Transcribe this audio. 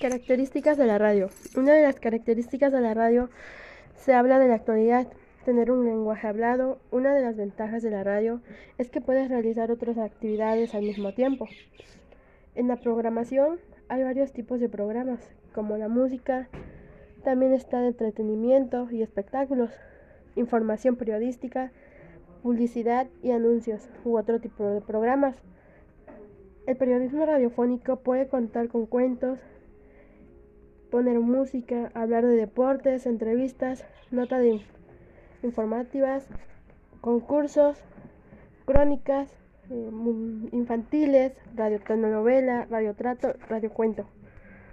Características de la radio. Una de las características de la radio se habla de la actualidad, tener un lenguaje hablado. Una de las ventajas de la radio es que puedes realizar otras actividades al mismo tiempo. En la programación hay varios tipos de programas, como la música, también está entretenimiento y espectáculos, información periodística, publicidad y anuncios u otro tipo de programas. El periodismo radiofónico puede contar con cuentos, poner música, hablar de deportes, entrevistas, notas informativas, concursos, crónicas eh, infantiles, radio radiotrato, radiocuento.